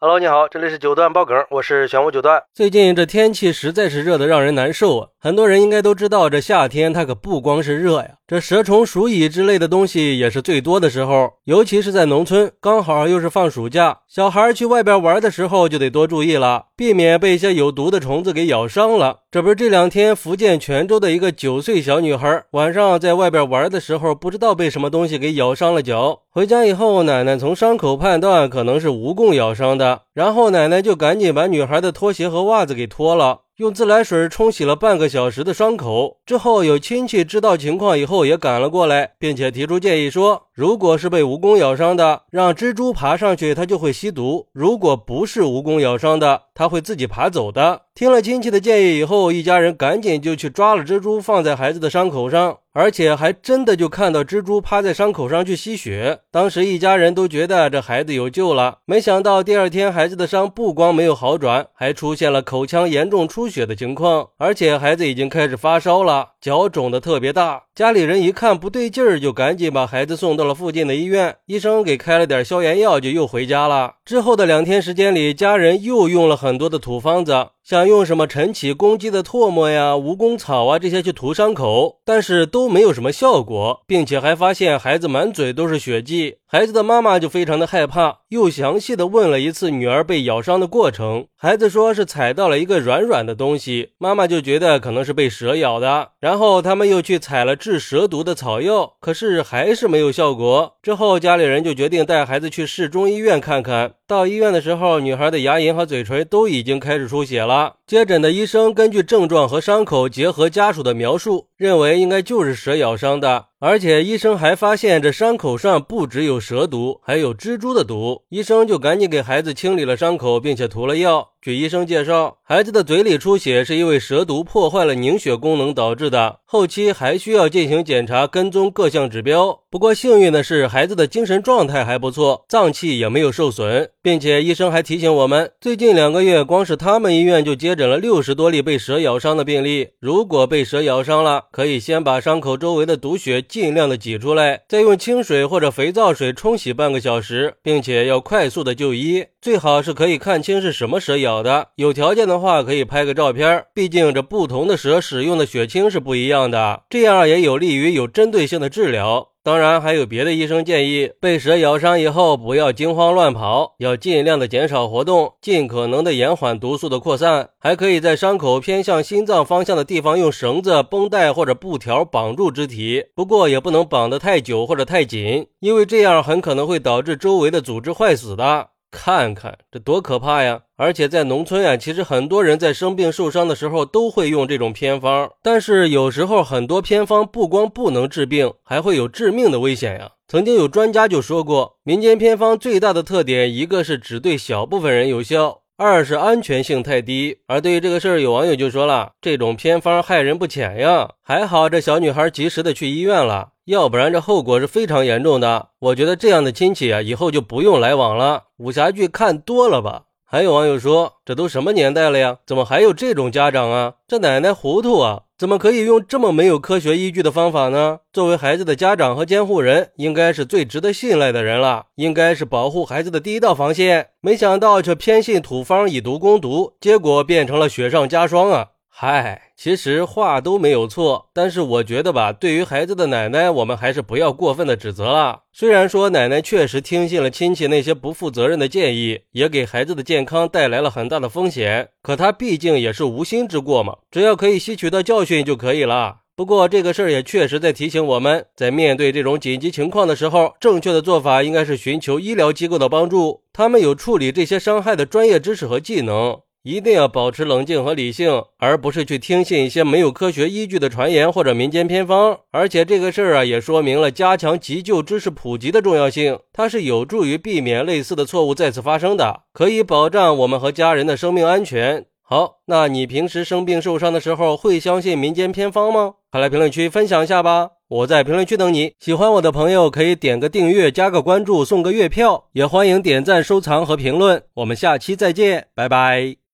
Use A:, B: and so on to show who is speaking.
A: Hello，你好，这里是九段爆梗，我是玄武九段。最近这天气实在是热的让人难受啊！很多人应该都知道，这夏天它可不光是热呀，这蛇虫鼠蚁之类的东西也是最多的时候。尤其是在农村，刚好又是放暑假，小孩去外边玩的时候就得多注意了，避免被一些有毒的虫子给咬伤了。这不是这两天福建泉州的一个九岁小女孩，晚上在外边玩的时候，不知道被什么东西给咬伤了脚。回家以后，奶奶从伤口判断可能是蜈蚣咬伤的，然后奶奶就赶紧把女孩的拖鞋和袜子给脱了。用自来水冲洗了半个小时的伤口之后，有亲戚知道情况以后也赶了过来，并且提出建议说，如果是被蜈蚣咬伤的，让蜘蛛爬上去，它就会吸毒；如果不是蜈蚣咬伤的，它会自己爬走的。听了亲戚的建议以后，一家人赶紧就去抓了蜘蛛，放在孩子的伤口上，而且还真的就看到蜘蛛趴在伤口上去吸血。当时一家人都觉得这孩子有救了，没想到第二天孩子的伤不光没有好转，还出现了口腔严重出血的情况，而且孩子已经开始发烧了，脚肿的特别大。家里人一看不对劲儿，就赶紧把孩子送到了附近的医院，医生给开了点消炎药，就又回家了。之后的两天时间里，家人又用了很多的土方子。想用什么晨起公鸡的唾沫呀、蜈蚣草啊这些去涂伤口，但是都没有什么效果，并且还发现孩子满嘴都是血迹。孩子的妈妈就非常的害怕，又详细的问了一次女儿被咬伤的过程。孩子说是踩到了一个软软的东西，妈妈就觉得可能是被蛇咬的。然后他们又去采了治蛇毒的草药，可是还是没有效果。之后家里人就决定带孩子去市中医院看看。到医院的时候，女孩的牙龈和嘴唇都已经开始出血了。接诊的医生根据症状和伤口，结合家属的描述，认为应该就是蛇咬伤的。而且医生还发现，这伤口上不只有蛇毒，还有蜘蛛的毒。医生就赶紧给孩子清理了伤口，并且涂了药。据医生介绍，孩子的嘴里出血是因为蛇毒破坏了凝血功能导致的，后期还需要进行检查，跟踪各项指标。不过幸运的是，孩子的精神状态还不错，脏器也没有受损，并且医生还提醒我们，最近两个月，光是他们医院就接诊了六十多例被蛇咬伤的病例。如果被蛇咬伤了，可以先把伤口周围的毒血。尽量的挤出来，再用清水或者肥皂水冲洗半个小时，并且要快速的就医，最好是可以看清是什么蛇咬的。有条件的话，可以拍个照片，毕竟这不同的蛇使用的血清是不一样的，这样也有利于有针对性的治疗。当然，还有别的医生建议，被蛇咬伤以后不要惊慌乱跑，要尽量的减少活动，尽可能的延缓毒素的扩散。还可以在伤口偏向心脏方向的地方用绳子、绷带或者布条绑住肢体，不过也不能绑得太久或者太紧，因为这样很可能会导致周围的组织坏死的。看看这多可怕呀！而且在农村啊，其实很多人在生病受伤的时候都会用这种偏方，但是有时候很多偏方不光不能治病，还会有致命的危险呀。曾经有专家就说过，民间偏方最大的特点，一个是只对小部分人有效，二是安全性太低。而对于这个事儿，有网友就说了，这种偏方害人不浅呀。还好这小女孩及时的去医院了。要不然这后果是非常严重的。我觉得这样的亲戚啊，以后就不用来往了。武侠剧看多了吧？还有网友说，这都什么年代了呀？怎么还有这种家长啊？这奶奶糊涂啊？怎么可以用这么没有科学依据的方法呢？作为孩子的家长和监护人，应该是最值得信赖的人了，应该是保护孩子的第一道防线。没想到却偏信土方以毒攻毒，结果变成了雪上加霜啊！嗨，其实话都没有错，但是我觉得吧，对于孩子的奶奶，我们还是不要过分的指责了。虽然说奶奶确实听信了亲戚那些不负责任的建议，也给孩子的健康带来了很大的风险，可她毕竟也是无心之过嘛，只要可以吸取到教训就可以了。不过这个事儿也确实在提醒我们，在面对这种紧急情况的时候，正确的做法应该是寻求医疗机构的帮助，他们有处理这些伤害的专业知识和技能。一定要保持冷静和理性，而不是去听信一些没有科学依据的传言或者民间偏方。而且这个事儿啊，也说明了加强急救知识普及的重要性，它是有助于避免类似的错误再次发生的，可以保障我们和家人的生命安全。好，那你平时生病受伤的时候会相信民间偏方吗？快来评论区分享一下吧，我在评论区等你。喜欢我的朋友可以点个订阅、加个关注、送个月票，也欢迎点赞、收藏和评论。我们下期再见，拜拜。